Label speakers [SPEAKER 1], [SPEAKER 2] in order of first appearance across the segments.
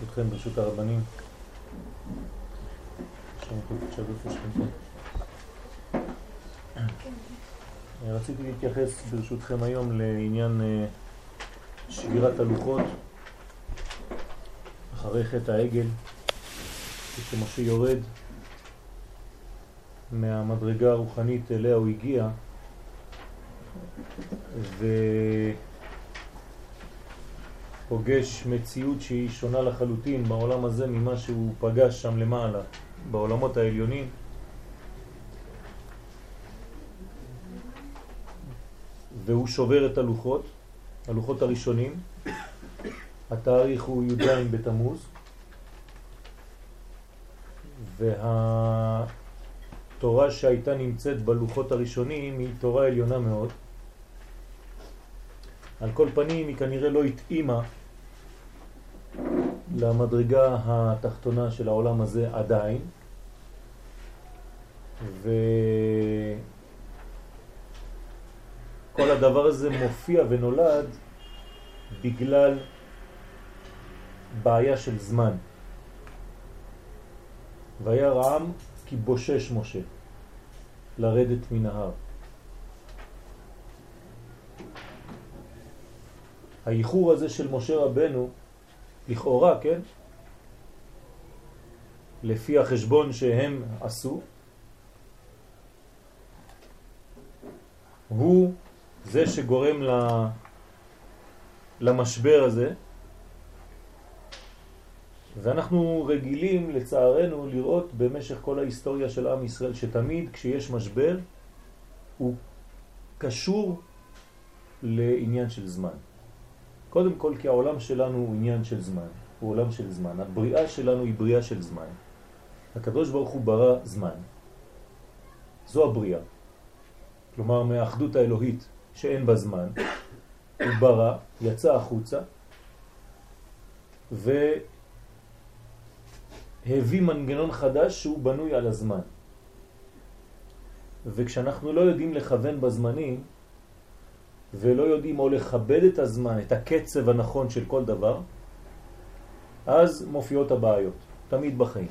[SPEAKER 1] ברשותכם, ברשות הרבנים. רציתי להתייחס ברשותכם היום לעניין אה, שבירת הלוחות. אחרי חטא העגל, כשמשה יורד? מהמדרגה הרוחנית אליה הוא הגיע ופוגש מציאות שהיא שונה לחלוטין בעולם הזה ממה שהוא פגש שם למעלה, בעולמות העליונים. והוא שובר את הלוחות, הלוחות הראשונים. התאריך הוא י"ז בתמוז, וה... התורה שהייתה נמצאת בלוחות הראשונים היא תורה עליונה מאוד. על כל פנים היא כנראה לא התאימה למדרגה התחתונה של העולם הזה עדיין, וכל הדבר הזה מופיע ונולד בגלל בעיה של זמן. והיה רעם כי בושש משה לרדת מן ההר. האיחור הזה של משה רבנו, לכאורה, כן? לפי החשבון שהם עשו, הוא זה שגורם למשבר הזה, ואנחנו רגילים לצערנו לראות במשך כל ההיסטוריה של עם ישראל שתמיד כשיש משבר הוא קשור לעניין של זמן. קודם כל כי העולם שלנו הוא עניין של זמן, הוא עולם של זמן. הבריאה שלנו היא בריאה של זמן. הקדוש ברוך הוא ברא זמן. זו הבריאה. כלומר מהאחדות האלוהית שאין בה זמן, הוא ברא, יצא החוצה, ו... הביא מנגנון חדש שהוא בנוי על הזמן. וכשאנחנו לא יודעים לכוון בזמנים, ולא יודעים או לכבד את הזמן, את הקצב הנכון של כל דבר, אז מופיעות הבעיות, תמיד בחיים.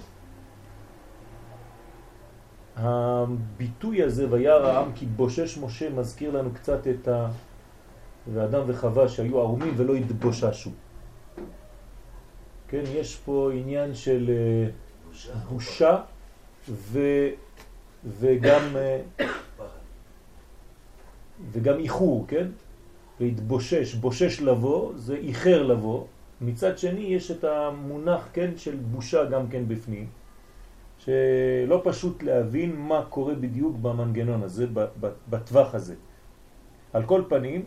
[SPEAKER 1] הביטוי הזה, וירא העם כי בושש משה, מזכיר לנו קצת את ה... ואדם וחווה שהיו ערומים ולא התבוששו. כן, יש פה עניין של אה, בושה ו, וגם, אה, וגם איחור, כן? להתבושש, בושש לבוא, זה איחר לבוא. מצד שני יש את המונח, כן, של בושה גם כן בפנים, שלא פשוט להבין מה קורה בדיוק במנגנון הזה, בטווח הזה. על כל פנים,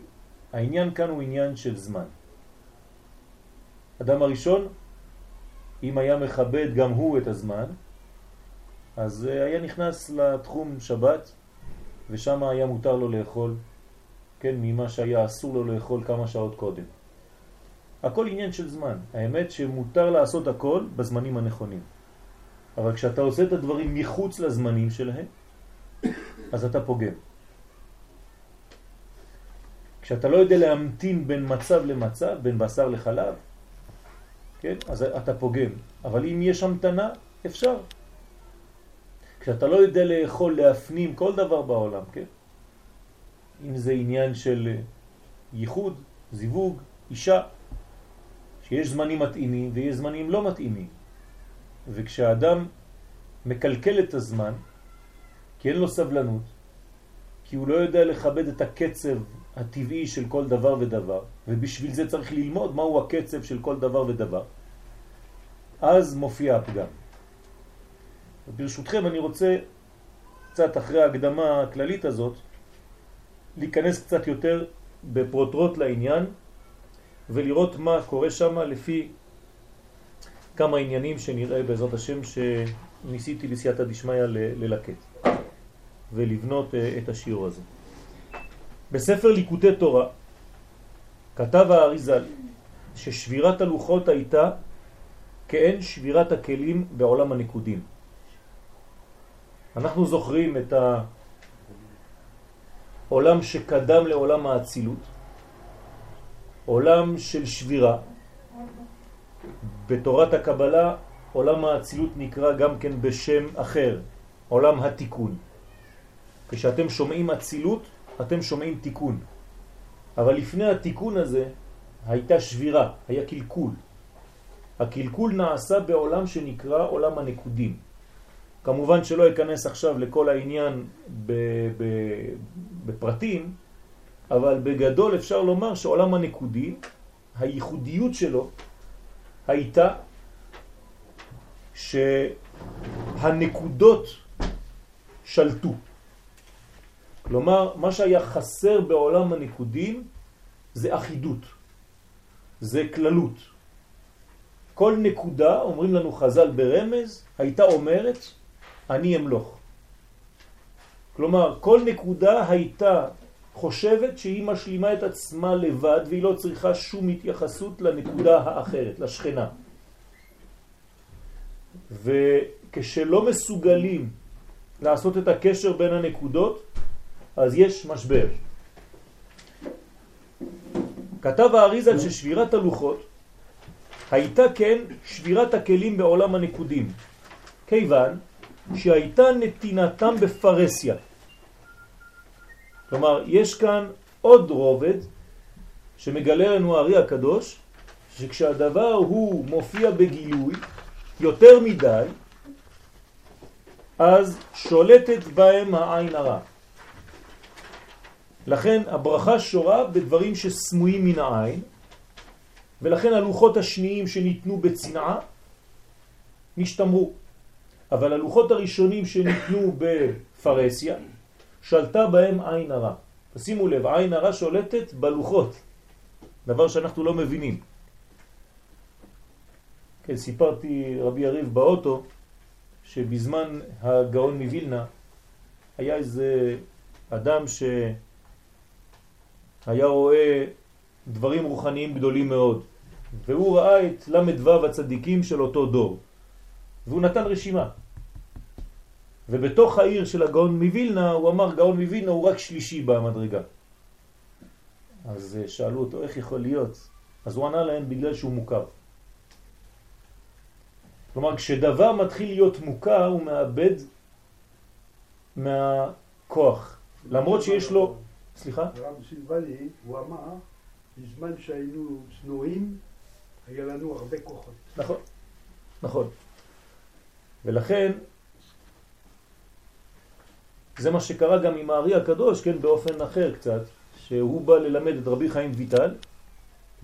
[SPEAKER 1] העניין כאן הוא עניין של זמן. אדם הראשון אם היה מכבד גם הוא את הזמן, אז אה, היה נכנס לתחום שבת, ושם היה מותר לו לאכול, כן, ממה שהיה אסור לו לאכול כמה שעות קודם. הכל עניין של זמן. האמת שמותר לעשות הכל בזמנים הנכונים. אבל כשאתה עושה את הדברים מחוץ לזמנים שלהם, אז אתה פוגם. כשאתה לא יודע להמתין בין מצב למצב, בין בשר לחלב, כן? אז אתה פוגם. אבל אם יש המתנה, אפשר. כשאתה לא יודע לאכול, להפנים כל דבר בעולם, כן? אם זה עניין של ייחוד, זיווג, אישה, שיש זמנים מתאימים ויש זמנים לא מתאימים. וכשהאדם מקלקל את הזמן, כי אין לו סבלנות, כי הוא לא יודע לכבד את הקצב הטבעי של כל דבר ודבר, ובשביל זה צריך ללמוד מהו הקצב של כל דבר ודבר, אז מופיע הפגם. וברשותכם אני רוצה, קצת אחרי ההקדמה הכללית הזאת, להיכנס קצת יותר בפרוטרוט לעניין, ולראות מה קורה שם לפי כמה עניינים שנראה בעזרת השם שניסיתי לסייעתא דשמיא ללקט ולבנות אה, את השיעור הזה. בספר ליקוטי תורה כתב האריזל ששבירת הלוחות הייתה כאין שבירת הכלים בעולם הנקודים. אנחנו זוכרים את העולם שקדם לעולם האצילות, עולם של שבירה, בתורת הקבלה עולם האצילות נקרא גם כן בשם אחר, עולם התיקון. כשאתם שומעים אצילות, אתם שומעים תיקון. אבל לפני התיקון הזה הייתה שבירה, היה קלקול. הקלקול נעשה בעולם שנקרא עולם הנקודים. כמובן שלא אכנס עכשיו לכל העניין בפרטים, אבל בגדול אפשר לומר שעולם הנקודים, הייחודיות שלו הייתה שהנקודות שלטו. כלומר, מה שהיה חסר בעולם הנקודים זה אחידות, זה כללות. כל נקודה, אומרים לנו חז"ל ברמז, הייתה אומרת, אני אמלוך. כלומר, כל נקודה הייתה חושבת שהיא משלימה את עצמה לבד והיא לא צריכה שום התייחסות לנקודה האחרת, לשכנה. וכשלא מסוגלים לעשות את הקשר בין הנקודות, אז יש משבר. כתב האריזל ששבירת הלוחות הייתה כן שבירת הכלים בעולם הנקודים, כיוון שהייתה נתינתם בפרסיה. כלומר, יש כאן עוד רובד שמגלה לנו הארי הקדוש, שכשהדבר הוא מופיע בגילוי יותר מדי, אז שולטת בהם העין הרע. לכן הברכה שורה בדברים שסמויים מן העין, ולכן הלוחות השניים שניתנו בצנעה נשתמרו. אבל הלוחות הראשונים שניתנו בפרסיה, שלטה בהם עין הרע. תשימו לב, עין הרע שולטת בלוחות, דבר שאנחנו לא מבינים. כן, סיפרתי רבי יריב באוטו, שבזמן הגאון מווילנה היה איזה אדם שהיה רואה דברים רוחניים גדולים מאוד, והוא ראה את למדו הצדיקים של אותו דור, והוא נתן רשימה. ובתוך העיר של הגאון מווילנה, הוא אמר גאון מווילנה הוא רק שלישי במדרגה. אז אה, שאלו אותו איך יכול להיות? אז הוא ענה להם בגלל שהוא מוכר. כלומר, כשדבר מתחיל להיות מוכר, הוא מאבד מהכוח. למרות שיש לו... סליחה?
[SPEAKER 2] הרב סילבני, הוא אמר, בזמן שהיינו צנועים, היה לנו הרבה כוחות.
[SPEAKER 1] נכון, נכון. ולכן, זה מה שקרה גם עם הארי הקדוש, כן, באופן אחר קצת, שהוא בא ללמד את רבי חיים ויטל,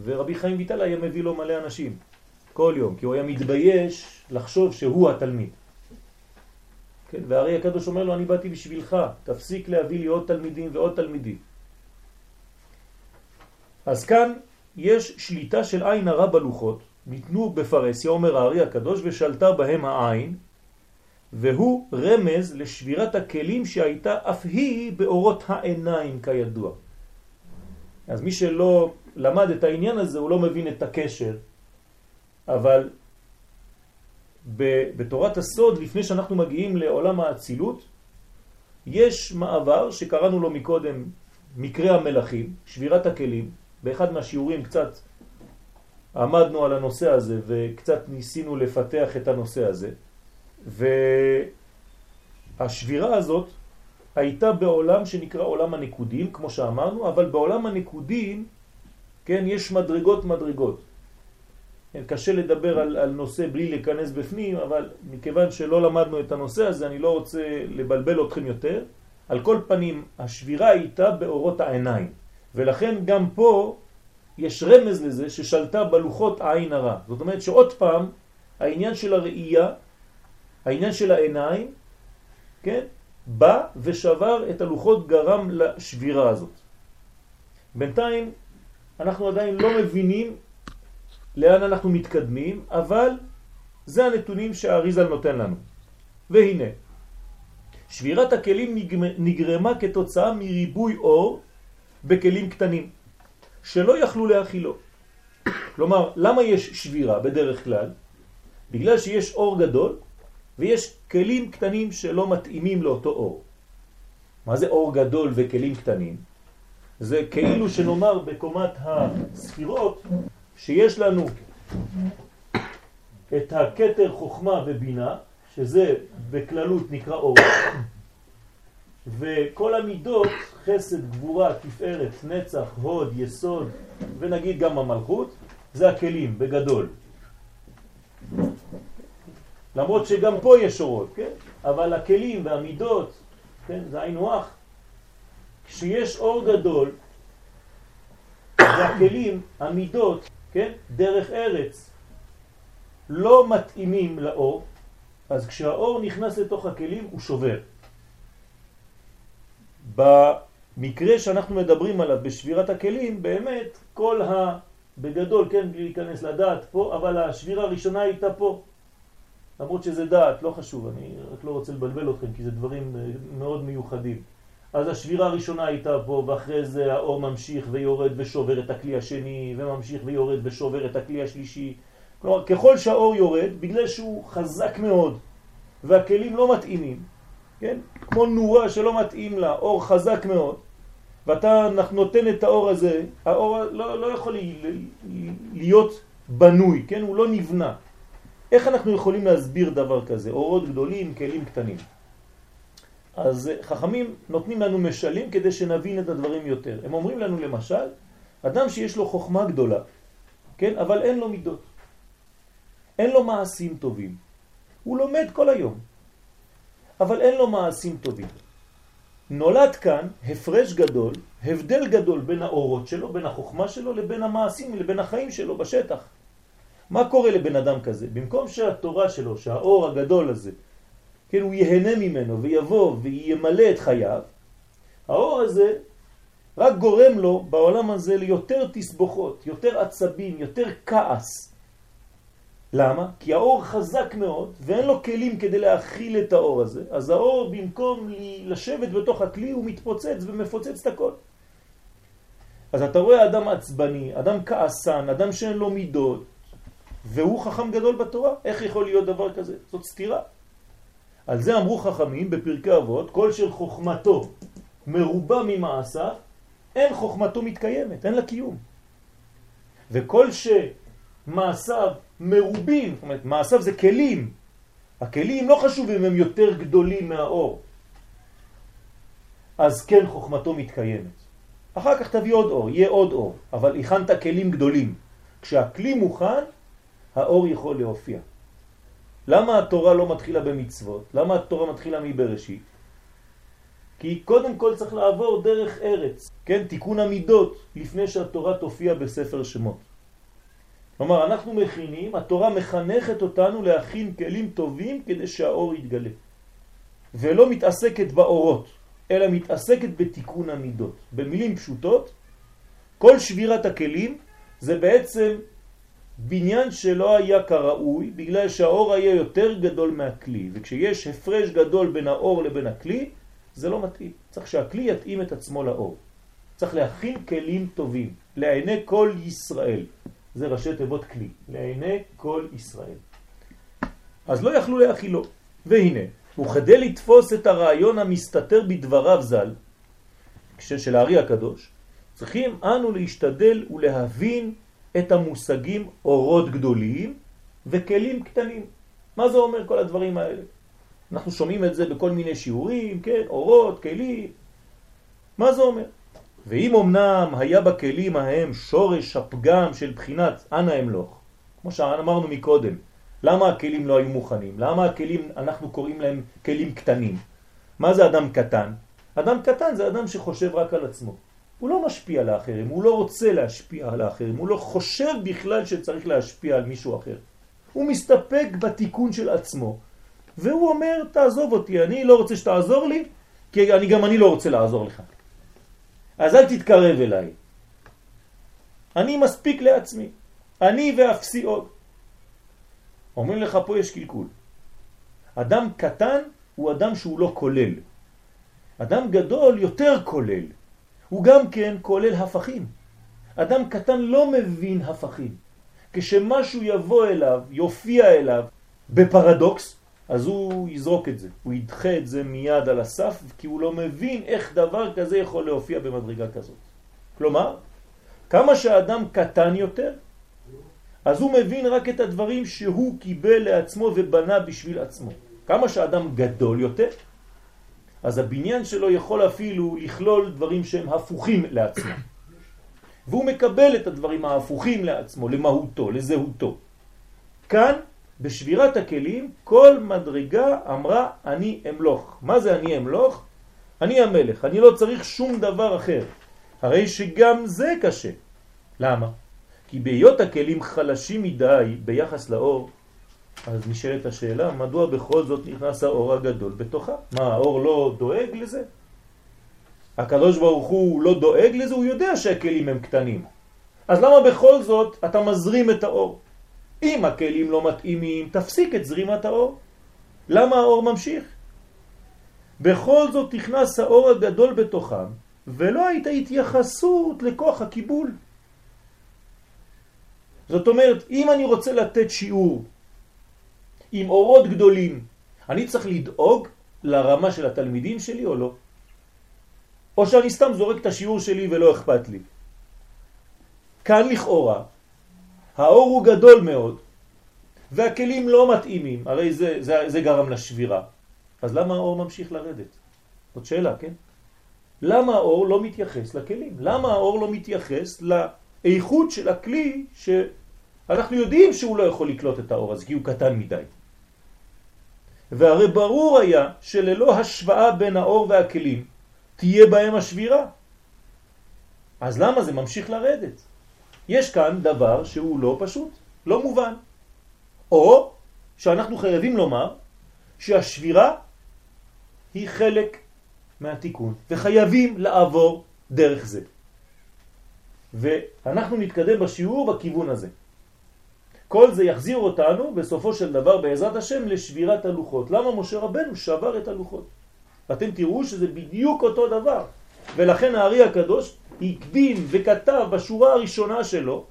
[SPEAKER 1] ורבי חיים ויטל היה מביא לו מלא אנשים. כל יום, כי הוא היה מתבייש לחשוב שהוא התלמיד. כן, והרי הקדוש אומר לו, אני באתי בשבילך, תפסיק להביא לי עוד תלמידים ועוד תלמידים. אז כאן יש שליטה של עין הרע בלוחות, ניתנו בפרסיה, אומר הארי הקדוש, ושלטה בהם העין, והוא רמז לשבירת הכלים שהייתה אף היא באורות העיניים כידוע. אז מי שלא למד את העניין הזה, הוא לא מבין את הקשר אבל בתורת הסוד, לפני שאנחנו מגיעים לעולם האצילות, יש מעבר שקראנו לו מקודם מקרה המלאכים, שבירת הכלים. באחד מהשיעורים קצת עמדנו על הנושא הזה וקצת ניסינו לפתח את הנושא הזה. והשבירה הזאת הייתה בעולם שנקרא עולם הנקודים, כמו שאמרנו, אבל בעולם הנקודים, כן, יש מדרגות מדרגות. כן, קשה לדבר על, על נושא בלי להיכנס בפנים, אבל מכיוון שלא למדנו את הנושא הזה, אני לא רוצה לבלבל אתכם יותר. על כל פנים, השבירה הייתה באורות העיניים, ולכן גם פה יש רמז לזה ששלטה בלוחות העין הרע. זאת אומרת שעוד פעם, העניין של הראייה, העניין של העיניים, כן, בא ושבר את הלוחות גרם לשבירה הזאת. בינתיים אנחנו עדיין לא מבינים לאן אנחנו מתקדמים, אבל זה הנתונים שהאריזל נותן לנו. והנה, שבירת הכלים נגרמה כתוצאה מריבוי אור בכלים קטנים, שלא יכלו להכילו. כלומר, למה יש שבירה בדרך כלל? בגלל שיש אור גדול ויש כלים קטנים שלא מתאימים לאותו אור. מה זה אור גדול וכלים קטנים? זה כאילו שנאמר בקומת הספירות שיש לנו את הכתר חוכמה ובינה, שזה בכללות נקרא אור, וכל המידות, חסד, גבורה, תפארת, נצח, הוד, יסוד, ונגיד גם המלכות, זה הכלים, בגדול. למרות שגם פה יש אורות, כן? אבל הכלים והמידות, כן? זה היינו הך. כשיש אור גדול, והכלים, המידות, כן? דרך ארץ, לא מתאימים לאור, אז כשהאור נכנס לתוך הכלים הוא שובר. במקרה שאנחנו מדברים עליו בשבירת הכלים, באמת כל ה... בגדול, כן, בלי להיכנס לדעת פה, אבל השבירה הראשונה הייתה פה. למרות שזה דעת, לא חשוב, אני רק לא רוצה לבלבל אתכם כי זה דברים אה, מאוד מיוחדים. אז השבירה הראשונה הייתה פה, ואחרי זה האור ממשיך ויורד ושובר את הכלי השני, וממשיך ויורד ושובר את הכלי השלישי. כלומר, ככל שהאור יורד, בגלל שהוא חזק מאוד, והכלים לא מתאימים, כן? כמו נורה שלא מתאים לה, אור חזק מאוד, ואתה נותן את האור הזה, האור לא, לא יכול להיות בנוי, כן? הוא לא נבנה. איך אנחנו יכולים להסביר דבר כזה? אורות גדולים, כלים קטנים. אז חכמים נותנים לנו משלים כדי שנבין את הדברים יותר. הם אומרים לנו למשל, אדם שיש לו חוכמה גדולה, כן? אבל אין לו מידות. אין לו מעשים טובים. הוא לומד כל היום, אבל אין לו מעשים טובים. נולד כאן הפרש גדול, הבדל גדול בין האורות שלו, בין החוכמה שלו, לבין המעשים, לבין החיים שלו בשטח. מה קורה לבן אדם כזה? במקום שהתורה שלו, שהאור הגדול הזה, כן, הוא יהנה ממנו ויבוא וימלא את חייו, האור הזה רק גורם לו בעולם הזה ליותר תסבוכות, יותר עצבים, יותר כעס. למה? כי האור חזק מאוד ואין לו כלים כדי להכיל את האור הזה, אז האור במקום לשבת בתוך הכלי הוא מתפוצץ ומפוצץ את הכל. אז אתה רואה אדם עצבני, אדם כעסן, אדם שאין לו מידות, והוא חכם גדול בתורה. איך יכול להיות דבר כזה? זאת סתירה. על זה אמרו חכמים בפרקי אבות, כל של חוכמתו מרובה ממעשה, אין חוכמתו מתקיימת, אין לה קיום. וכל שמעשיו מרובים, זאת אומרת, מעשיו זה כלים. הכלים לא חשובים, הם יותר גדולים מהאור. אז כן חוכמתו מתקיימת. אחר כך תביא עוד אור, יהיה עוד אור, אבל הכנת כלים גדולים. כשהכלי מוכן, האור יכול להופיע. למה התורה לא מתחילה במצוות? למה התורה מתחילה מבראשית? כי קודם כל צריך לעבור דרך ארץ, כן? תיקון המידות, לפני שהתורה תופיע בספר שמות. כלומר, אנחנו מכינים, התורה מחנכת אותנו להכין כלים טובים כדי שהאור יתגלה. ולא מתעסקת באורות, אלא מתעסקת בתיקון המידות. במילים פשוטות, כל שבירת הכלים זה בעצם בניין שלא היה כראוי בגלל שהאור היה יותר גדול מהכלי וכשיש הפרש גדול בין האור לבין הכלי זה לא מתאים. צריך שהכלי יתאים את עצמו לאור. צריך להכין כלים טובים לעיני כל ישראל. זה ראשי תיבות כלי, לעיני כל ישראל. אז לא יכלו להכילו. והנה, וכדי לתפוס את הרעיון המסתתר בדבריו ז"ל, של הארי הקדוש, צריכים אנו להשתדל ולהבין את המושגים אורות גדולים וכלים קטנים. מה זה אומר כל הדברים האלה? אנחנו שומעים את זה בכל מיני שיעורים, כן, אורות, כלים. מה זה אומר? ואם אמנם היה בכלים ההם שורש הפגם של בחינת אנא אמלוך, כמו שאמרנו מקודם, למה הכלים לא היו מוכנים? למה הכלים, אנחנו קוראים להם כלים קטנים? מה זה אדם קטן? אדם קטן זה אדם שחושב רק על עצמו. הוא לא משפיע על האחרים, הוא לא רוצה להשפיע על האחרים, הוא לא חושב בכלל שצריך להשפיע על מישהו אחר. הוא מסתפק בתיקון של עצמו, והוא אומר, תעזוב אותי, אני לא רוצה שתעזור לי, כי אני, גם אני לא רוצה לעזור לך. אז אל תתקרב אליי. אני מספיק לעצמי. אני ואפסי עוד. אומרים לך, פה יש קלקול. אדם קטן הוא אדם שהוא לא כולל. אדם גדול יותר כולל. הוא גם כן כולל הפכים. אדם קטן לא מבין הפכים. כשמשהו יבוא אליו, יופיע אליו בפרדוקס, אז הוא יזרוק את זה, הוא ידחה את זה מיד על הסף, כי הוא לא מבין איך דבר כזה יכול להופיע במדרגה כזאת. כלומר, כמה שהאדם קטן יותר, אז הוא מבין רק את הדברים שהוא קיבל לעצמו ובנה בשביל עצמו. כמה שאדם גדול יותר, אז הבניין שלו יכול אפילו לכלול דברים שהם הפוכים לעצמו. והוא מקבל את הדברים ההפוכים לעצמו, למהותו, לזהותו. כאן, בשבירת הכלים, כל מדרגה אמרה אני אמלוך. מה זה אני אמלוך? אני המלך, אני לא צריך שום דבר אחר. הרי שגם זה קשה. למה? כי בהיות הכלים חלשים מדי ביחס לאור, אז נשאלת השאלה, מדוע בכל זאת נכנס האור הגדול בתוכה? מה, האור לא דואג לזה? הקדוש ברוך הוא לא דואג לזה, הוא יודע שהכלים הם קטנים. אז למה בכל זאת אתה מזרים את האור? אם הכלים לא מתאימים, תפסיק את זרימת האור. למה האור ממשיך? בכל זאת נכנס האור הגדול בתוכם, ולא הייתה התייחסות לכוח הקיבול. זאת אומרת, אם אני רוצה לתת שיעור עם אורות גדולים, אני צריך לדאוג לרמה של התלמידים שלי או לא? או שאני סתם זורק את השיעור שלי ולא אכפת לי. כאן לכאורה, האור הוא גדול מאוד, והכלים לא מתאימים, הרי זה, זה, זה גרם לשבירה. אז למה האור ממשיך לרדת? זאת שאלה, כן? למה האור לא מתייחס לכלים? למה האור לא מתייחס לאיכות של הכלי שאנחנו יודעים שהוא לא יכול לקלוט את האור הזה כי הוא קטן מדי. והרי ברור היה שללא השוואה בין האור והכלים תהיה בהם השבירה. אז למה זה ממשיך לרדת? יש כאן דבר שהוא לא פשוט, לא מובן. או שאנחנו חייבים לומר שהשבירה היא חלק מהתיקון, וחייבים לעבור דרך זה. ואנחנו נתקדם בשיעור בכיוון הזה. כל זה יחזיר אותנו בסופו של דבר בעזרת השם לשבירת הלוחות. למה משה רבנו שבר את הלוחות? אתם תראו שזה בדיוק אותו דבר. ולכן הארי הקדוש הקדים וכתב בשורה הראשונה שלו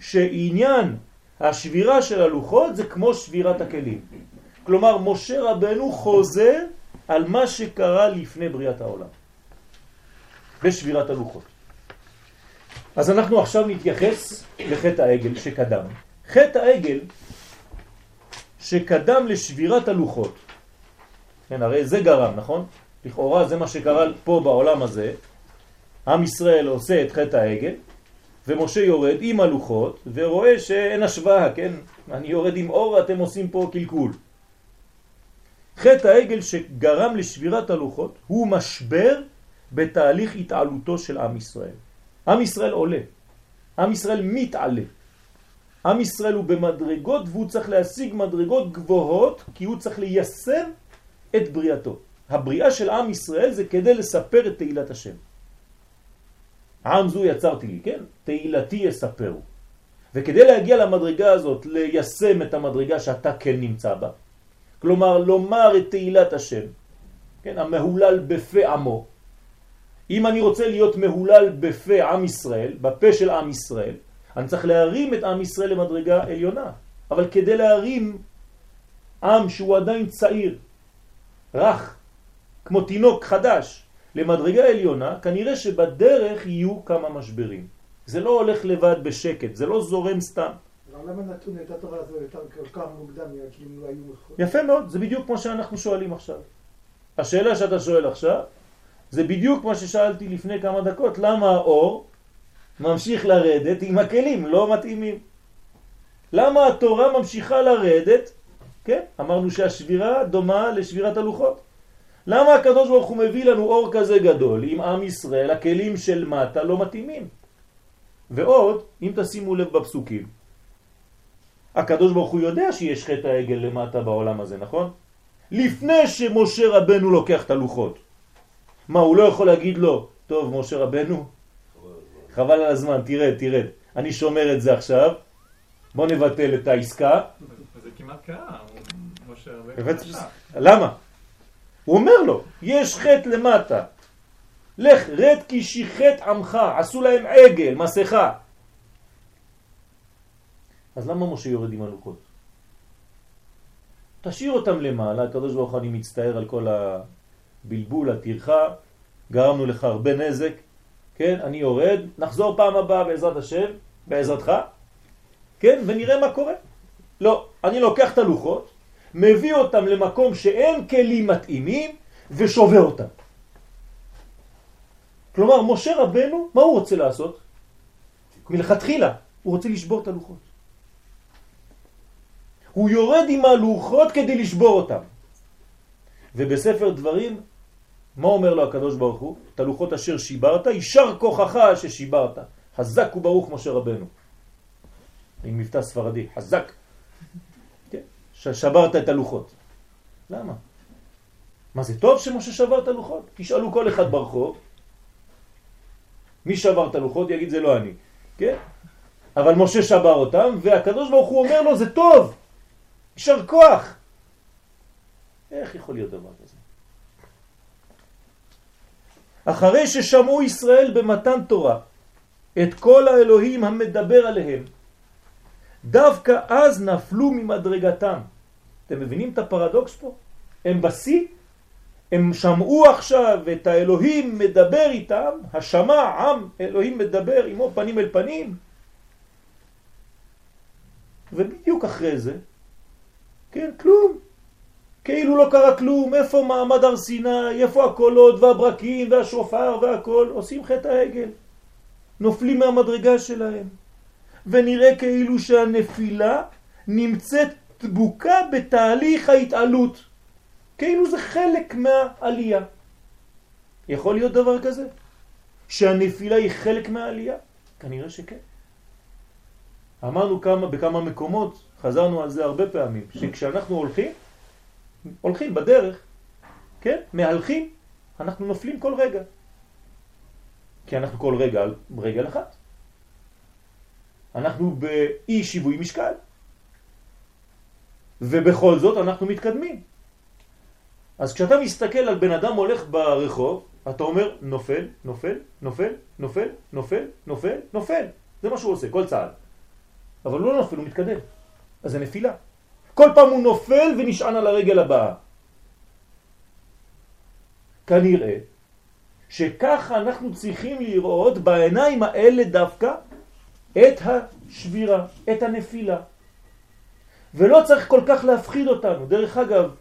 [SPEAKER 1] שעניין השבירה של הלוחות זה כמו שבירת הכלים. כלומר, משה רבנו חוזר על מה שקרה לפני בריאת העולם, בשבירת הלוחות. אז אנחנו עכשיו נתייחס לחטא העגל שקדם. חטא העגל שקדם לשבירת הלוחות, כן, הרי זה גרם, נכון? לכאורה זה מה שקרה פה בעולם הזה, עם ישראל עושה את חטא העגל, ומשה יורד עם הלוחות, ורואה שאין השוואה, כן? אני יורד עם אור, אתם עושים פה קלקול. חטא העגל שגרם לשבירת הלוחות הוא משבר בתהליך התעלותו של עם ישראל. עם ישראל עולה, עם ישראל מתעלה. עם ישראל הוא במדרגות והוא צריך להשיג מדרגות גבוהות כי הוא צריך ליישם את בריאתו. הבריאה של עם ישראל זה כדי לספר את תהילת השם. עם זו יצרתי לי, כן? תהילתי יספרו. וכדי להגיע למדרגה הזאת, ליישם את המדרגה שאתה כן נמצא בה, כלומר לומר את תהילת השם, כן, המהולל בפה עמו. אם אני רוצה להיות מהולל בפה עם ישראל, בפה של עם ישראל, אני צריך להרים את עם ישראל למדרגה עליונה. אבל כדי להרים עם שהוא עדיין צעיר, רך, כמו תינוק חדש, למדרגה עליונה, כנראה שבדרך יהיו כמה משברים. זה לא הולך לבד בשקט, זה לא זורם סתם.
[SPEAKER 2] למה נתון את התורה הזו יותר כל כך מוקדם, כי אם לא היו...
[SPEAKER 1] יפה מאוד, זה בדיוק כמו שאנחנו שואלים עכשיו. השאלה שאתה שואל עכשיו, זה בדיוק מה ששאלתי לפני כמה דקות, למה האור ממשיך לרדת עם הכלים לא מתאימים? למה התורה ממשיכה לרדת? כן, אמרנו שהשבירה דומה לשבירת הלוחות. למה הקדוש ברוך הוא מביא לנו אור כזה גדול עם עם ישראל, הכלים של מטה לא מתאימים? ועוד, אם תשימו לב בפסוקים, הקדוש ברוך הוא יודע שיש חטא העגל למטה בעולם הזה, נכון? לפני שמשה רבנו לוקח את הלוחות. מה, הוא לא יכול להגיד לו, טוב, משה רבנו, חבל על הזמן, תרד, תרד. אני שומר את זה עכשיו, בוא נבטל את העסקה.
[SPEAKER 3] זה כמעט קרה, משה רבנו.
[SPEAKER 1] למה? הוא אומר לו, יש חטא למטה. לך, רד כי שיחת עמך, עשו להם עגל, מסכה. אז למה משה יורד עם הלוקות? תשאיר אותם למעלה, הקדוש ברוך אני מצטער על כל הבלבול, הטרחה, גרמנו לך הרבה נזק, כן, אני יורד, נחזור פעם הבאה בעזרת השם, בעזרתך, כן? ונראה מה קורה. לא, אני לוקח את הלוחות, מביא אותם למקום שאין כלים מתאימים ושובר אותם. כלומר, משה רבנו, מה הוא רוצה לעשות? מלכתחילה, הוא רוצה לשבור את הלוחות. הוא יורד עם הלוחות כדי לשבור אותם. ובספר דברים, מה אומר לו הקדוש ברוך הוא? את הלוחות אשר שיברת, יישר כוחך ששיברת. חזק וברוך משה רבנו. עם מבטא ספרדי, חזק. כן? ששברת את הלוחות. למה? מה זה טוב שמשה שבר את הלוחות? תשאלו כל אחד ברחוב, מי שבר את הלוחות יגיד זה לא אני, כן? אבל משה שבר אותם והקדוש ברוך הוא אומר לו זה טוב, יישר כוח. איך יכול להיות דבר כזה? אחרי ששמעו ישראל במתן תורה את כל האלוהים המדבר עליהם, דווקא אז נפלו ממדרגתם. אתם מבינים את הפרדוקס פה? הם בשיא, הם שמעו עכשיו את האלוהים מדבר איתם, השמע, עם, אלוהים מדבר עמו פנים אל פנים, ובדיוק אחרי זה, כן, כלום. כאילו לא קרה כלום, איפה מעמד הר סיני, איפה הקולות והברקים והשופר והכל, עושים חטא העגל. נופלים מהמדרגה שלהם. ונראה כאילו שהנפילה נמצאת דבוקה בתהליך ההתעלות. כאילו זה חלק מהעלייה. יכול להיות דבר כזה? שהנפילה היא חלק מהעלייה? כנראה שכן. אמרנו כמה, בכמה מקומות, חזרנו על זה הרבה פעמים, שכשאנחנו הולכים, הולכים בדרך, כן, מהלכים, אנחנו נופלים כל רגע. כי אנחנו כל רגע על רגל אחת. אנחנו באי שיווי משקל. ובכל זאת אנחנו מתקדמים. אז כשאתה מסתכל על בן אדם הולך ברחוב, אתה אומר נופל, נופל, נופל, נופל, נופל, נופל, נופל. זה מה שהוא עושה, כל צעד. אבל הוא לא נופל, הוא מתקדם. אז זה נפילה. כל פעם הוא נופל ונשען על הרגל הבאה. כנראה שככה אנחנו צריכים לראות בעיניים האלה דווקא את השבירה, את הנפילה. ולא צריך כל כך להפחיד אותנו. דרך אגב,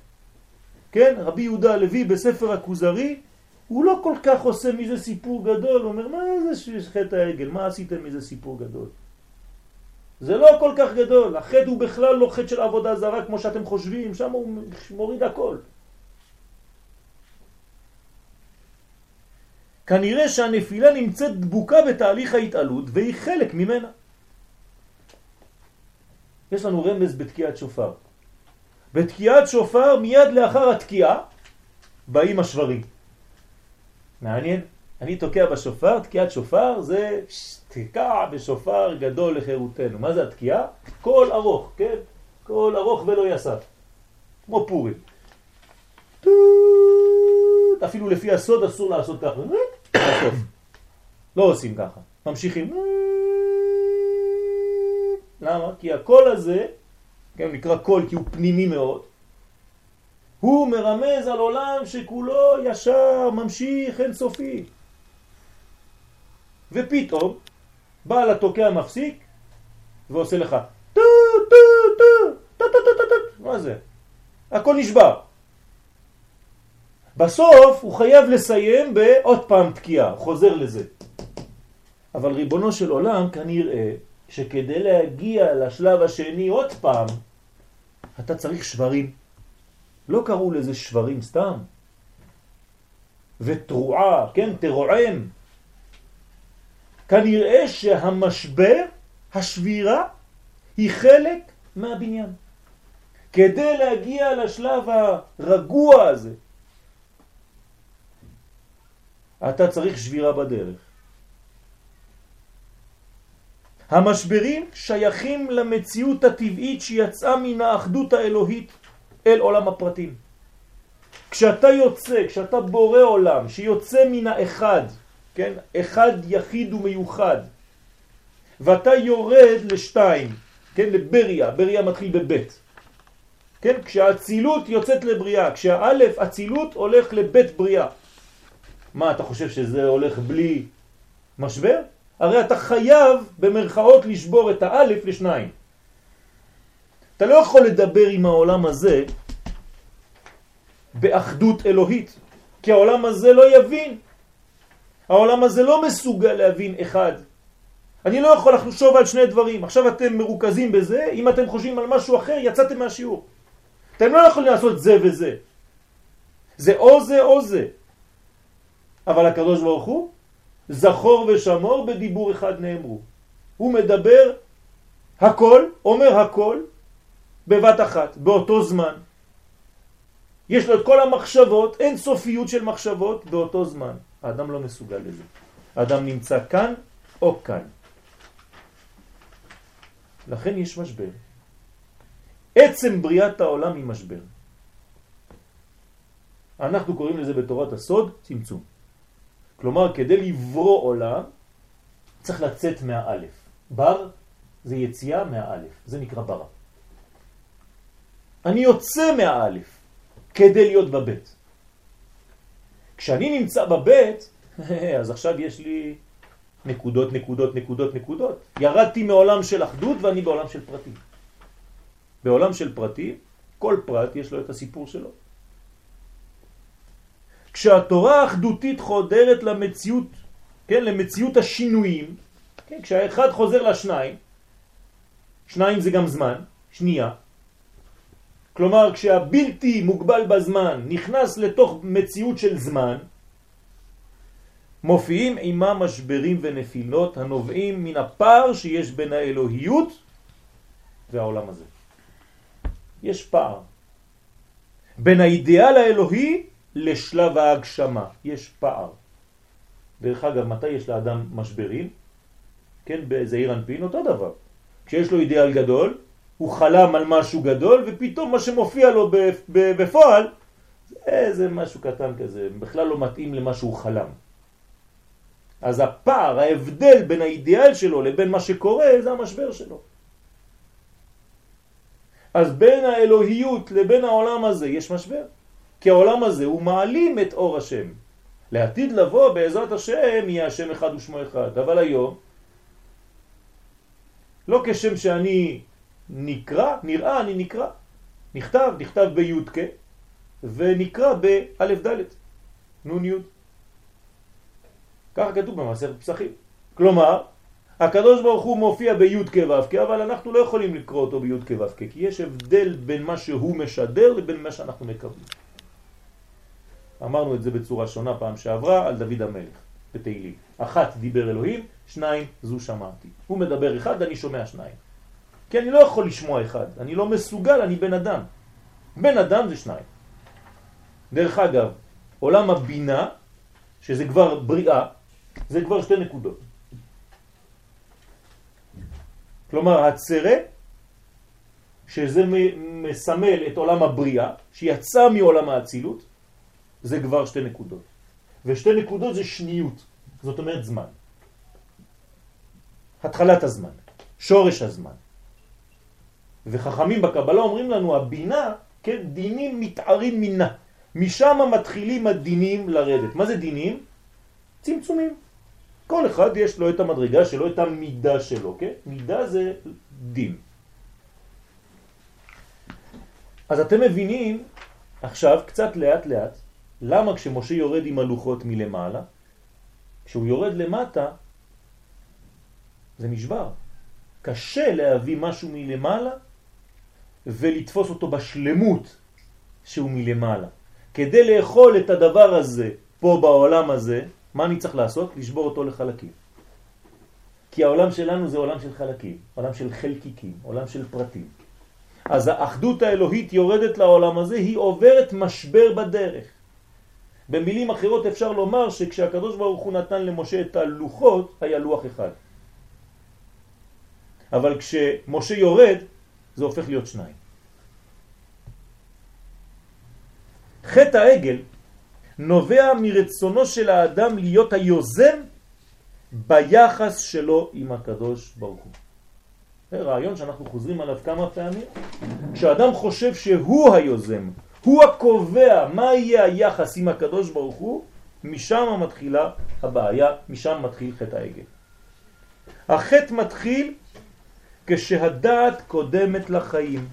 [SPEAKER 1] כן, רבי יהודה הלוי בספר הכוזרי, הוא לא כל כך עושה מזה סיפור גדול, הוא אומר, מה זה חטא העגל, מה עשיתם מזה סיפור גדול? זה לא כל כך גדול, החטא הוא בכלל לא חטא של עבודה זרה כמו שאתם חושבים, שם הוא מוריד הכל. כנראה שהנפילה נמצאת דבוקה בתהליך ההתעלות והיא חלק ממנה. יש לנו רמז בתקיעת שופר. בתקיעת שופר מיד לאחר התקיעה באים השברים. מעניין? אני תוקע בשופר, תקיעת שופר זה תקע בשופר גדול לחירותנו. מה זה התקיעה? קול ארוך, כן? קול ארוך ולא יסף. כמו פורים. אפילו לפי הסוד אסור לעשות ככה. בסוף. לא עושים ככה. ממשיכים. למה? כי הקול הזה, כן, נקרא קול כי הוא פנימי מאוד, הוא מרמז על עולם שכולו ישר, ממשיך, אינסופי. ופתאום בעל התוקע מפסיק ועושה לך טו טו טו טו טו טו טו מה זה? הכל נשבר. בסוף הוא חייב לסיים בעוד פעם תקיעה, חוזר לזה. אבל ריבונו של עולם כנראה שכדי להגיע לשלב השני עוד פעם, אתה צריך שברים. לא קראו לזה שברים סתם. ותרועה, כן, תרועם. כנראה שהמשבר, השבירה, היא חלק מהבניין. כדי להגיע לשלב הרגוע הזה, אתה צריך שבירה בדרך. המשברים שייכים למציאות הטבעית שיצאה מן האחדות האלוהית אל עולם הפרטים. כשאתה יוצא, כשאתה בורא עולם שיוצא מן האחד, כן? אחד יחיד ומיוחד, ואתה יורד לשתיים, כן? לבריה, בריה מתחיל בבית. כן? כשהאצילות יוצאת לבריאה, כשהאלף אצילות הולך לבית בריאה. מה, אתה חושב שזה הולך בלי משבר? הרי אתה חייב במרכאות לשבור את האלף לשניים. אתה לא יכול לדבר עם העולם הזה באחדות אלוהית, כי העולם הזה לא יבין. העולם הזה לא מסוגל להבין אחד. אני לא יכול לחשוב על שני דברים. עכשיו אתם מרוכזים בזה, אם אתם חושבים על משהו אחר, יצאתם מהשיעור. אתם לא יכולים לעשות זה וזה. זה או זה או זה. אבל הקדוש ברוך הוא, זכור ושמור בדיבור אחד נאמרו. הוא מדבר הכל, אומר הכל, בבת אחת, באותו זמן. יש לו את כל המחשבות, אין סופיות של מחשבות באותו זמן. האדם לא מסוגל לזה. האדם נמצא כאן או כאן. לכן יש משבר. עצם בריאת העולם היא משבר. אנחנו קוראים לזה בתורת הסוד צמצום. כלומר, כדי לברוא עולם צריך לצאת מהאלף. בר זה יציאה מהאלף, זה נקרא ברא. אני יוצא מהאלף כדי להיות בבית. כשאני נמצא בבית, אז עכשיו יש לי נקודות, נקודות, נקודות, נקודות. ירדתי מעולם של אחדות ואני בעולם של פרטים. בעולם של פרטים, כל פרט יש לו את הסיפור שלו. כשהתורה האחדותית חודרת למציאות, כן, למציאות השינויים, כן, כשהאחד חוזר לשניים, שניים זה גם זמן, שנייה, כלומר כשהבלתי מוגבל בזמן נכנס לתוך מציאות של זמן, מופיעים עימה משברים ונפילות הנובעים מן הפער שיש בין האלוהיות והעולם הזה. יש פער. בין האידיאל האלוהי לשלב ההגשמה. יש פער. דרך אגב, מתי יש לאדם משברים? כן, בזעיר אנפין, אותו דבר. כשיש לו אידיאל גדול, הוא חלם על משהו גדול, ופתאום מה שמופיע לו בפועל, זה משהו קטן כזה, בכלל לא מתאים למה שהוא חלם. אז הפער, ההבדל בין האידיאל שלו לבין מה שקורה, זה המשבר שלו. אז בין האלוהיות לבין העולם הזה יש משבר. כי העולם הזה הוא מעלים את אור השם. לעתיד לבוא בעזרת השם יהיה השם אחד ושמו אחד. אבל היום, לא כשם שאני נקרא, נראה, אני נקרא. נכתב, נכתב בי"ק ונקרא באלף ד' נון י'. ככה כתוב במסכת פסחים. כלומר, הקדוש ברוך הוא מופיע בי' כו' אבל אנחנו לא יכולים לקרוא אותו בי' כו' כי יש הבדל בין מה שהוא משדר לבין מה שאנחנו מקבלים. אמרנו את זה בצורה שונה פעם שעברה על דוד המלך בתהילים. אחת דיבר אלוהים, שניים זו שמעתי. הוא מדבר אחד, אני שומע שניים. כי אני לא יכול לשמוע אחד, אני לא מסוגל, אני בן אדם. בן אדם זה שניים. דרך אגב, עולם הבינה, שזה כבר בריאה, זה כבר שתי נקודות. כלומר, הצרה, שזה מסמל את עולם הבריאה, שיצא מעולם האצילות, זה כבר שתי נקודות. ושתי נקודות זה שניות, זאת אומרת זמן. התחלת הזמן, שורש הזמן. וחכמים בקבלה אומרים לנו, הבינה, כן, דינים מתארים מינה. משם מתחילים הדינים לרדת. מה זה דינים? צמצומים. כל אחד יש לו את המדרגה שלו, את המידה שלו, כן? מידה זה דין. אז אתם מבינים עכשיו, קצת לאט לאט, למה כשמשה יורד עם הלוחות מלמעלה, כשהוא יורד למטה, זה נשבר. קשה להביא משהו מלמעלה ולתפוס אותו בשלמות שהוא מלמעלה. כדי לאכול את הדבר הזה פה בעולם הזה, מה אני צריך לעשות? לשבור אותו לחלקים. כי העולם שלנו זה עולם של חלקים, עולם של חלקיקים, עולם של פרטים. אז האחדות האלוהית יורדת לעולם הזה, היא עוברת משבר בדרך. במילים אחרות אפשר לומר שכשהקדוש ברוך הוא נתן למשה את הלוחות, היה לוח אחד. אבל כשמשה יורד, זה הופך להיות שניים. חטא העגל נובע מרצונו של האדם להיות היוזם ביחס שלו עם הקדוש ברוך הוא. זה רעיון שאנחנו חוזרים עליו כמה פעמים. כשאדם חושב שהוא היוזם, הוא הקובע מה יהיה היחס עם הקדוש ברוך הוא, משם מתחילה הבעיה, משם מתחיל חטא העגל. החטא מתחיל כשהדעת קודמת לחיים.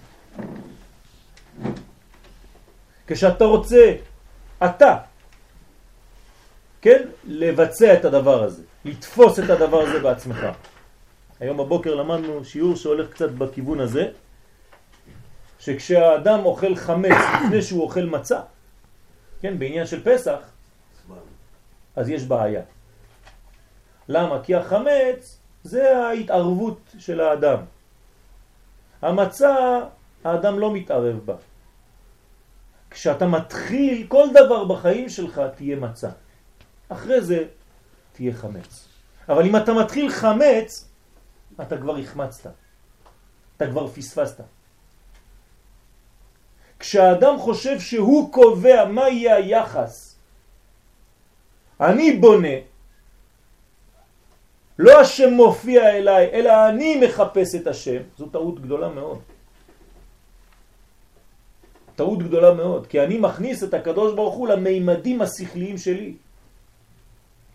[SPEAKER 1] כשאתה רוצה, אתה, כן, לבצע את הדבר הזה, לתפוס את הדבר הזה בעצמך. היום בבוקר למדנו שיעור שהולך קצת בכיוון הזה, שכשהאדם אוכל חמץ לפני שהוא אוכל מצה, כן, בעניין של פסח, אז יש בעיה. למה? כי החמץ זה ההתערבות של האדם. המצה, האדם לא מתערב בה. כשאתה מתחיל, כל דבר בחיים שלך תהיה מצה. אחרי זה תהיה חמץ. אבל אם אתה מתחיל חמץ, אתה כבר החמצת. אתה כבר פספסת. כשהאדם חושב שהוא קובע מה יהיה היחס, אני בונה, לא השם מופיע אליי, אלא אני מחפש את השם, זו טעות גדולה מאוד. טעות גדולה מאוד, כי אני מכניס את הקדוש ברוך הוא למימדים השכליים שלי.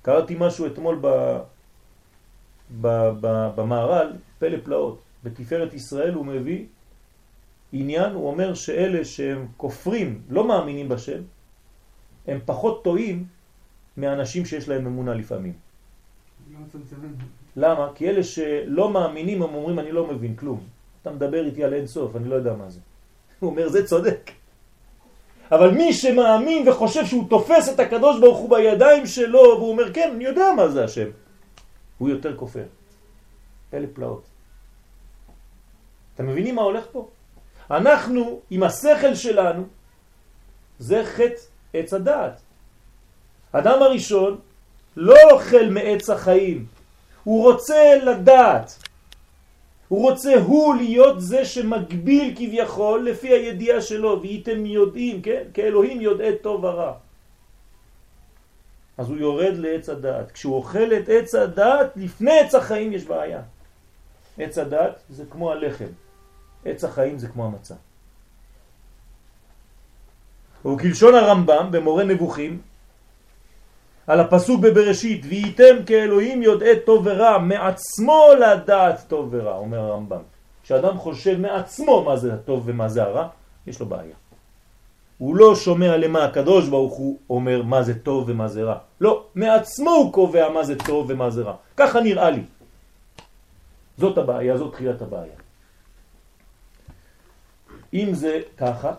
[SPEAKER 1] קראתי משהו אתמול ב, ב, ב, במערל, פלא פלאות. בתפארת ישראל הוא מביא עניין, הוא אומר שאלה שהם כופרים, לא מאמינים בשם, הם פחות טועים מאנשים שיש להם אמונה לפעמים. למה? כי אלה שלא מאמינים הם אומרים אני לא מבין כלום. אתה מדבר איתי על אין סוף, אני לא יודע מה זה. הוא אומר זה צודק. אבל מי שמאמין וחושב שהוא תופס את הקדוש ברוך הוא בידיים שלו והוא אומר כן אני יודע מה זה השם הוא יותר כופר. אלה פלאות. אתם מבינים מה הולך פה? אנחנו עם השכל שלנו זה חטא עץ הדעת. אדם הראשון לא אוכל מעץ החיים, הוא רוצה לדעת. הוא רוצה הוא להיות זה שמגביל כביכול לפי הידיעה שלו, והייתם יודעים, כן? כאלוהים יודעי טוב ורע. אז הוא יורד לעץ הדעת. כשהוא אוכל את עץ הדעת, לפני עץ החיים יש בעיה. עץ הדעת זה כמו הלחם, עץ החיים זה כמו המצה. וכלשון הרמב"ם במורה נבוכים, על הפסוק בבראשית, וייתם כאלוהים יודעי טוב ורע, מעצמו לדעת טוב ורע, אומר הרמב"ם. כשאדם חושב מעצמו מה זה הטוב ומה זה הרע, יש לו בעיה. הוא לא שומע למה הקדוש ברוך הוא אומר מה זה טוב ומה זה רע. לא, מעצמו הוא קובע מה זה טוב ומה זה רע. ככה נראה לי. זאת הבעיה, זאת תחילת הבעיה. אם זה ככה,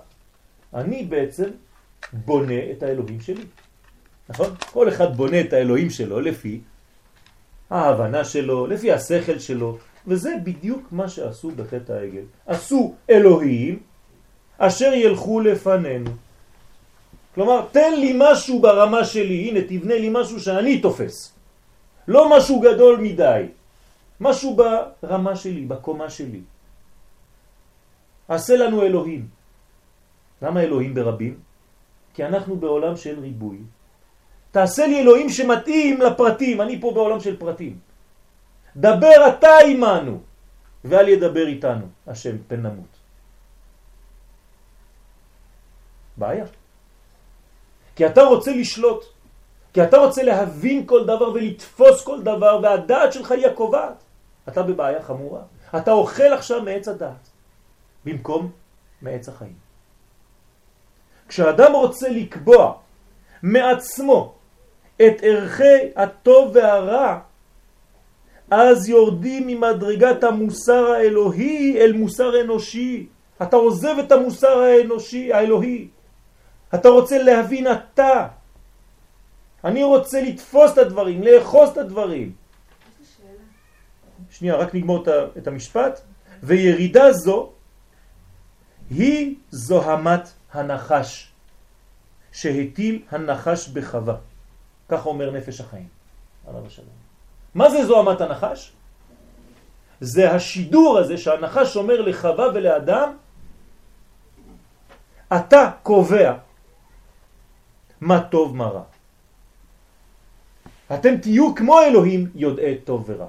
[SPEAKER 1] אני בעצם בונה את האלוהים שלי. נכון? כל אחד בונה את האלוהים שלו לפי ההבנה שלו, לפי השכל שלו, וזה בדיוק מה שעשו בחטא העגל. עשו אלוהים אשר ילכו לפנינו. כלומר, תן לי משהו ברמה שלי, הנה תבנה לי משהו שאני תופס. לא משהו גדול מדי, משהו ברמה שלי, בקומה שלי. עשה לנו אלוהים. למה אלוהים ברבים? כי אנחנו בעולם של ריבוי. תעשה לי אלוהים שמתאים לפרטים, אני פה בעולם של פרטים. דבר אתה עמנו, ואל ידבר איתנו, השם פן נמות. בעיה. כי אתה רוצה לשלוט, כי אתה רוצה להבין כל דבר ולתפוס כל דבר, והדעת שלך היא הקובעת. אתה בבעיה חמורה. אתה אוכל עכשיו מעץ הדעת, במקום מעץ החיים. כשאדם רוצה לקבוע מעצמו את ערכי הטוב והרע, אז יורדים ממדרגת המוסר האלוהי אל מוסר אנושי. אתה עוזב את המוסר האנושי, האלוהי. אתה רוצה להבין אתה. אני רוצה לתפוס את הדברים, לאחוז את הדברים. שנייה, רק נגמור את המשפט. וירידה זו היא זוהמת הנחש שהטיל הנחש בחווה. כך אומר נפש החיים. עליו השלום. מה זה זוהמת הנחש? זה השידור הזה שהנחש אומר לחווה ולאדם, אתה קובע מה טוב מה רע. אתם תהיו כמו אלוהים יודעי טוב ורע.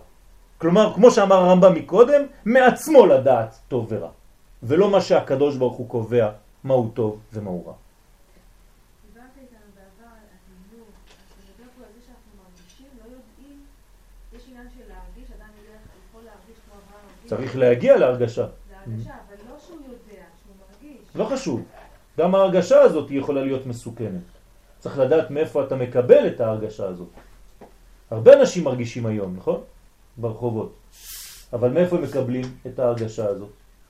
[SPEAKER 1] כלומר, כמו שאמר הרמב"ם מקודם, מעצמו לדעת טוב ורע, ולא מה שהקדוש ברוך הוא קובע מהו טוב ומהו רע. צריך להגיע להרגשה.
[SPEAKER 4] להרגשה, אבל לא שהוא יודע, שהוא מרגיש.
[SPEAKER 1] לא חשוב. גם ההרגשה הזאת יכולה להיות מסוכנת. צריך לדעת מאיפה אתה מקבל את ההרגשה הזאת. הרבה אנשים מרגישים היום, נכון? ברחובות. אבל מאיפה הם מקבלים את ההרגשה הזאת?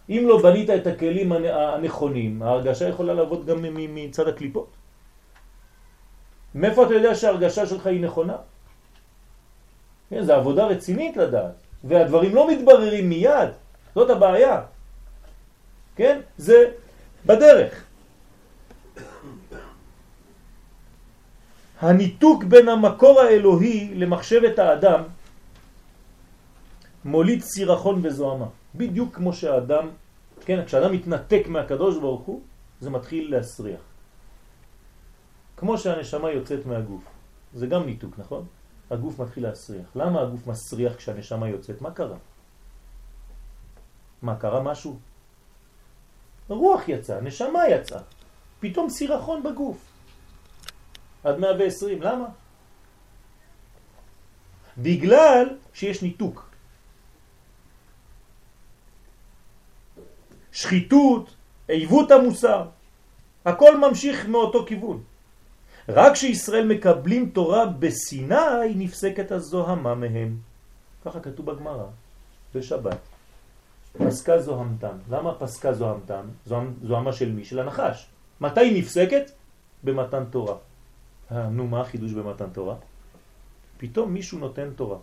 [SPEAKER 1] אם לא בנית את הכלים הנכונים, ההרגשה יכולה לעבוד גם מצד הקליפות. מאיפה אתה יודע שההרגשה שלך היא נכונה? כן, זו עבודה רצינית לדעת, והדברים לא מתבררים מיד, זאת הבעיה. כן? זה בדרך. הניתוק בין המקור האלוהי למחשבת האדם מוליד סירחון וזוהמה. בדיוק כמו שהאדם, כן, כשאדם מתנתק מהקדוש ברוך הוא, זה מתחיל להסריח. כמו שהנשמה יוצאת מהגוף. זה גם ניתוק, נכון? הגוף מתחיל להסריח. למה הגוף מסריח כשהנשמה יוצאת? מה קרה? מה, קרה משהו? רוח יצא, נשמה יצא. פתאום סירחון בגוף. עד 120, למה? בגלל שיש ניתוק. שחיתות, עיוות המוסר, הכל ממשיך מאותו כיוון. רק כשישראל מקבלים תורה בסיני נפסקת הזוהמה מהם. ככה כתוב בגמרא, בשבת. פסקה זוהמתם. למה פסקה זוהמתם? זוהמה של מי? של הנחש. מתי נפסקת? במתן תורה. אה, נו, מה החידוש במתן תורה? פתאום מישהו נותן תורה.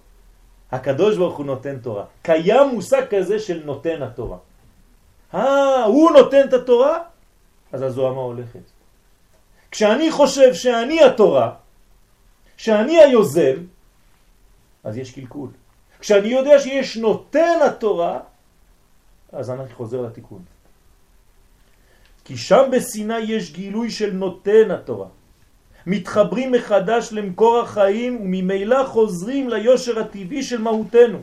[SPEAKER 1] הקדוש ברוך הוא נותן תורה. קיים מושג כזה של נותן התורה. אה, הוא נותן את התורה? אז הזוהמה הולכת. כשאני חושב שאני התורה, שאני היוזם, אז יש קלקול. כשאני יודע שיש נותן התורה, אז אני חוזר לתיקון. כי שם בסיני יש גילוי של נותן התורה. מתחברים מחדש למקור החיים וממילא חוזרים ליושר הטבעי של מהותנו.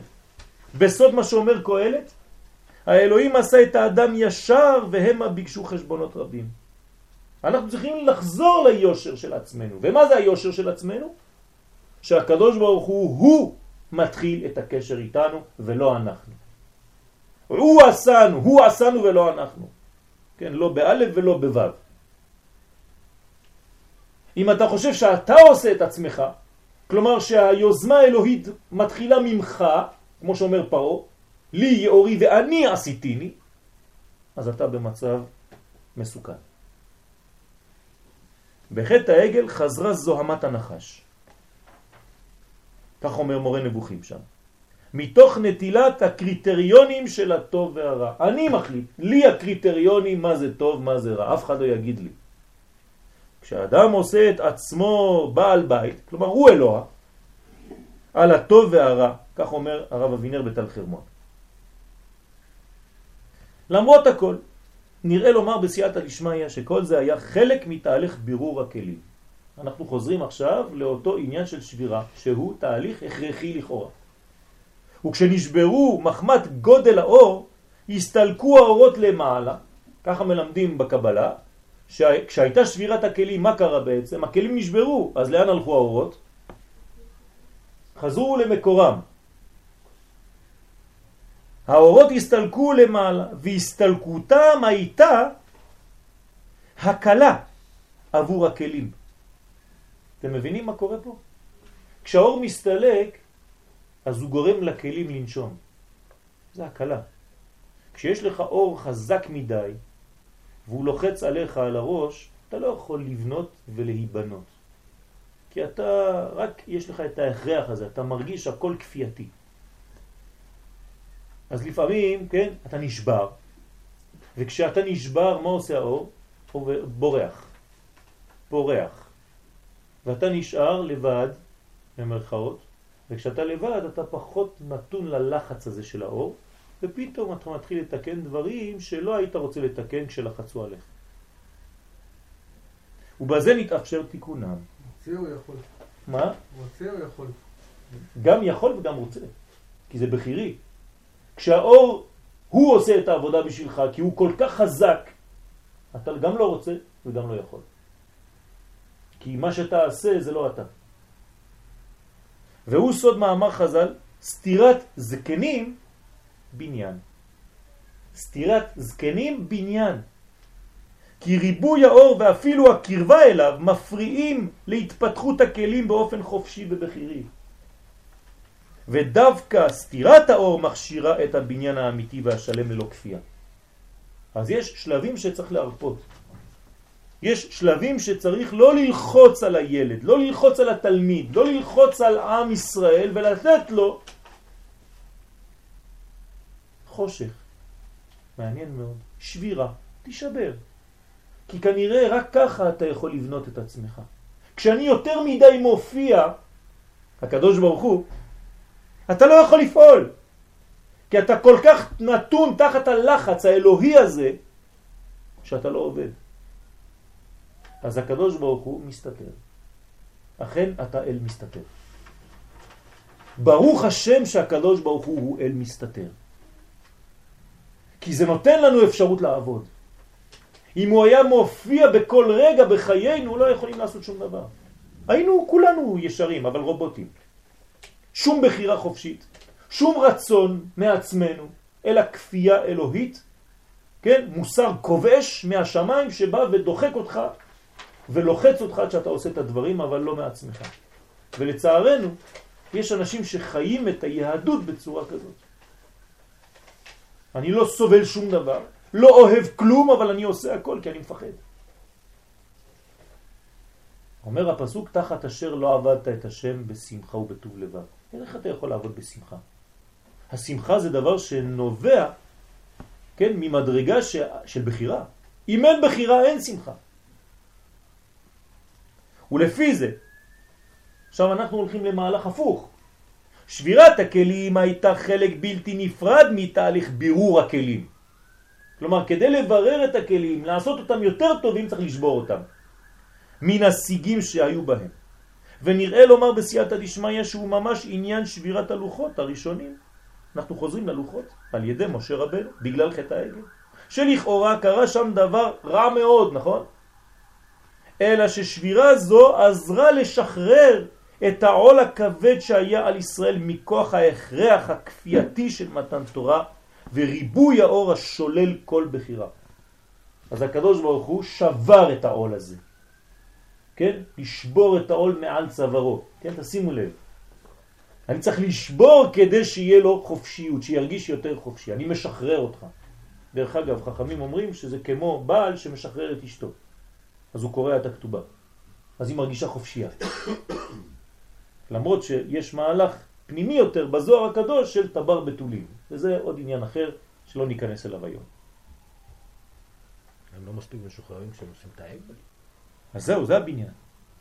[SPEAKER 1] בסוד מה שאומר קהלת, האלוהים עשה את האדם ישר והם ביקשו חשבונות רבים. אנחנו צריכים לחזור ליושר של עצמנו. ומה זה היושר של עצמנו? שהקדוש ברוך הוא, הוא מתחיל את הקשר איתנו ולא אנחנו. הוא עשנו, הוא עשנו ולא אנחנו. כן, לא באלף ולא בוו. אם אתה חושב שאתה עושה את עצמך, כלומר שהיוזמה האלוהית מתחילה ממך, כמו שאומר פרו, לי יאורי ואני עשיתיני, אז אתה במצב מסוכן. בחטא העגל חזרה זוהמת הנחש. כך אומר מורה נבוכים שם. מתוך נטילת הקריטריונים של הטוב והרע. אני מחליט, לי הקריטריונים מה זה טוב, מה זה רע, אף אחד לא יגיד לי. כשאדם עושה את עצמו בעל בית, כלומר הוא אלוה, על הטוב והרע, כך אומר הרב אבינר בתל חרמון. למרות הכל, נראה לומר בסייעתא דשמיא שכל זה היה חלק מתהליך בירור הכלים. אנחנו חוזרים עכשיו לאותו עניין של שבירה, שהוא תהליך הכרחי לכאורה. וכשנשברו מחמת גודל האור, הסתלקו האורות למעלה, ככה מלמדים בקבלה, כשהייתה שבירת הכלים, מה קרה בעצם? הכלים נשברו, אז לאן הלכו האורות? חזרו למקורם. האורות הסתלקו למעלה, והסתלקותם הייתה הקלה עבור הכלים. אתם מבינים מה קורה פה? כשהאור מסתלק, אז הוא גורם לכלים לנשום. זה הקלה. כשיש לך אור חזק מדי, והוא לוחץ עליך על הראש, אתה לא יכול לבנות ולהיבנות. כי אתה, רק יש לך את ההכרח הזה, אתה מרגיש הכל כפייתי. אז לפעמים, כן, אתה נשבר, וכשאתה נשבר, מה עושה האור? הוא בורח, פורח. ואתה נשאר לבד, במרכאות, וכשאתה לבד אתה פחות נתון ללחץ הזה של האור, ופתאום אתה מתחיל לתקן דברים שלא היית רוצה לתקן כשלחצו עליך. ובזה נתאפשר תיקונם.
[SPEAKER 2] רוצה או יכול?
[SPEAKER 1] מה?
[SPEAKER 2] רוצה או יכול?
[SPEAKER 1] גם יכול וגם רוצה, כי זה בחירי. כשהאור הוא עושה את העבודה בשבילך, כי הוא כל כך חזק, אתה גם לא רוצה וגם לא יכול. כי מה שאתה עושה זה לא אתה. והוא סוד מאמר חז"ל, סתירת זקנים בניין. סתירת זקנים בניין. כי ריבוי האור ואפילו הקרבה אליו מפריעים להתפתחות הכלים באופן חופשי ובחירי. ודווקא סתירת האור מכשירה את הבניין האמיתי והשלם ללא כפייה. אז יש שלבים שצריך להרפות. יש שלבים שצריך לא ללחוץ על הילד, לא ללחוץ על התלמיד, לא ללחוץ על עם ישראל ולתת לו חושך. מעניין מאוד. שבירה, תישבר. כי כנראה רק ככה אתה יכול לבנות את עצמך. כשאני יותר מדי מופיע, הקדוש ברוך הוא, אתה לא יכול לפעול. כי אתה כל כך נתון תחת הלחץ האלוהי הזה, שאתה לא עובד. אז הקדוש ברוך הוא מסתתר. אכן אתה אל מסתתר. ברוך השם שהקדוש ברוך הוא הוא אל מסתתר. כי זה נותן לנו אפשרות לעבוד. אם הוא היה מופיע בכל רגע בחיינו, לא יכולים לעשות שום דבר. היינו כולנו ישרים, אבל רובוטים. שום בחירה חופשית, שום רצון מעצמנו, אלא כפייה אלוהית, כן? מוסר כובש מהשמיים שבא ודוחק אותך ולוחץ אותך עד שאתה עושה את הדברים, אבל לא מעצמך. ולצערנו, יש אנשים שחיים את היהדות בצורה כזאת. אני לא סובל שום דבר, לא אוהב כלום, אבל אני עושה הכל כי אני מפחד. אומר הפסוק, תחת אשר לא עבדת את השם בשמחה ובטוב לבב. איך אתה יכול לעבוד בשמחה? השמחה זה דבר שנובע, כן, ממדרגה ש... של בחירה. אם אין בחירה, אין שמחה. ולפי זה, עכשיו אנחנו הולכים למהלך הפוך. שבירת הכלים הייתה חלק בלתי נפרד מתהליך בירור הכלים. כלומר, כדי לברר את הכלים, לעשות אותם יותר טובים, צריך לשבור אותם. מן השיגים שהיו בהם. ונראה לומר בסייעתא דשמיא שהוא ממש עניין שבירת הלוחות הראשונים. אנחנו חוזרים ללוחות על ידי משה רבנו, בגלל חטא העגל. שלכאורה קרה שם דבר רע מאוד, נכון? אלא ששבירה זו עזרה לשחרר את העול הכבד שהיה על ישראל מכוח ההכרח הכפייתי של מתן תורה וריבוי האור השולל כל בחירה. אז הקדוש ברוך הוא שבר את העול הזה. כן? לשבור את העול מעל צווארו. כן? תשימו לב. אני צריך לשבור כדי שיהיה לו חופשיות, שירגיש יותר חופשי. אני משחרר אותך. דרך אגב, חכמים אומרים שזה כמו בעל שמשחרר את אשתו. אז הוא קורא את הכתובה. אז היא מרגישה חופשייה. למרות שיש מהלך פנימי יותר בזוהר הקדוש של טבר בתולים. וזה עוד עניין אחר שלא ניכנס אליו היום.
[SPEAKER 4] הם לא מספיק משוחררים כשהם עושים את העגל?
[SPEAKER 1] אז זהו, זה הבניין.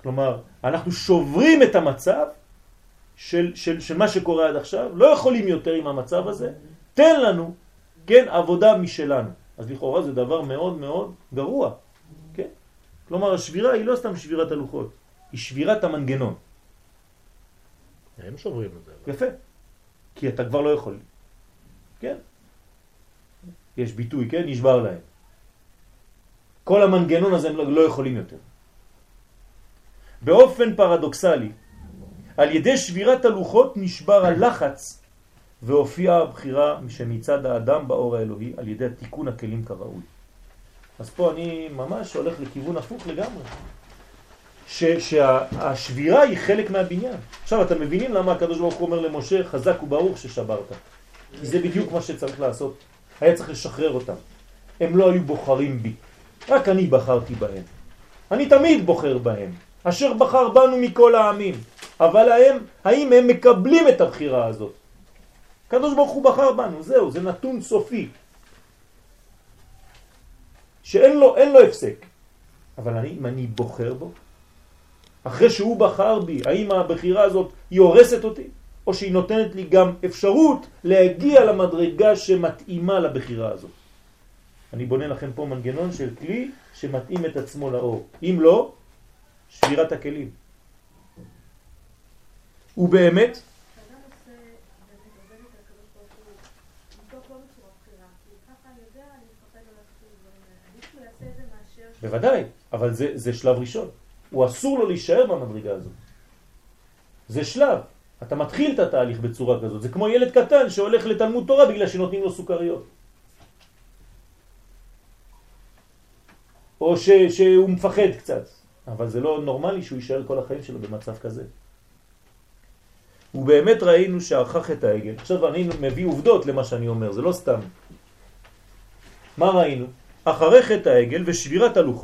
[SPEAKER 1] כלומר, אנחנו שוברים את המצב של, של, של מה שקורה עד עכשיו, לא יכולים יותר עם המצב הזה, תן לנו, כן, עבודה משלנו. אז לכאורה זה דבר מאוד מאוד גרוע, כן? כלומר, השבירה היא לא סתם שבירת הלוחות, היא שבירת המנגנון.
[SPEAKER 4] הם שוברים את זה.
[SPEAKER 1] יפה, כי אתה כבר לא יכול. כן? יש ביטוי, כן? נשבר להם. כל המנגנון הזה הם לא, לא יכולים יותר. באופן פרדוקסלי, על ידי שבירת הלוחות נשבר הלחץ והופיעה הבחירה שמצד האדם באור האלוהי על ידי תיקון הכלים כראוי. אז פה אני ממש הולך לכיוון הפוך לגמרי. שהשבירה היא חלק מהבניין. עכשיו אתם מבינים למה הקדוש ברוך הוא אומר למשה חזק וברוך ששברת. כי זה בדיוק מה שצריך לעשות. היה צריך לשחרר אותם. הם לא היו בוחרים בי, רק אני בחרתי בהם. אני תמיד בוחר בהם. אשר בחר בנו מכל העמים. אבל הם, האם הם מקבלים את הבחירה הזאת? הקדוש ברוך הוא בחר בנו, זהו, זה נתון סופי. שאין לו, לו הפסק. אבל אני, אם אני בוחר בו, אחרי שהוא בחר בי, האם הבחירה הזאת היא הורסת אותי? או שהיא נותנת לי גם אפשרות להגיע למדרגה שמתאימה לבחירה הזאת. אני בונה לכם פה מנגנון של כלי שמתאים את עצמו לאור. אם לא, שבירת הכלים. ובאמת, בוודאי, אבל זה, זה שלב ראשון. הוא אסור לו להישאר במדרגה הזאת. זה שלב. אתה מתחיל את התהליך בצורה כזאת. זה כמו ילד קטן שהולך לתלמוד תורה בגלל שנותנים לו סוכריות. או ש, שהוא מפחד קצת, אבל זה לא נורמלי שהוא יישאר כל החיים שלו במצב כזה. ובאמת ראינו שערכך את העגל. עכשיו אני מביא עובדות למה שאני אומר, זה לא סתם. מה ראינו? אחרי חטא העגל ושבירת הלוחות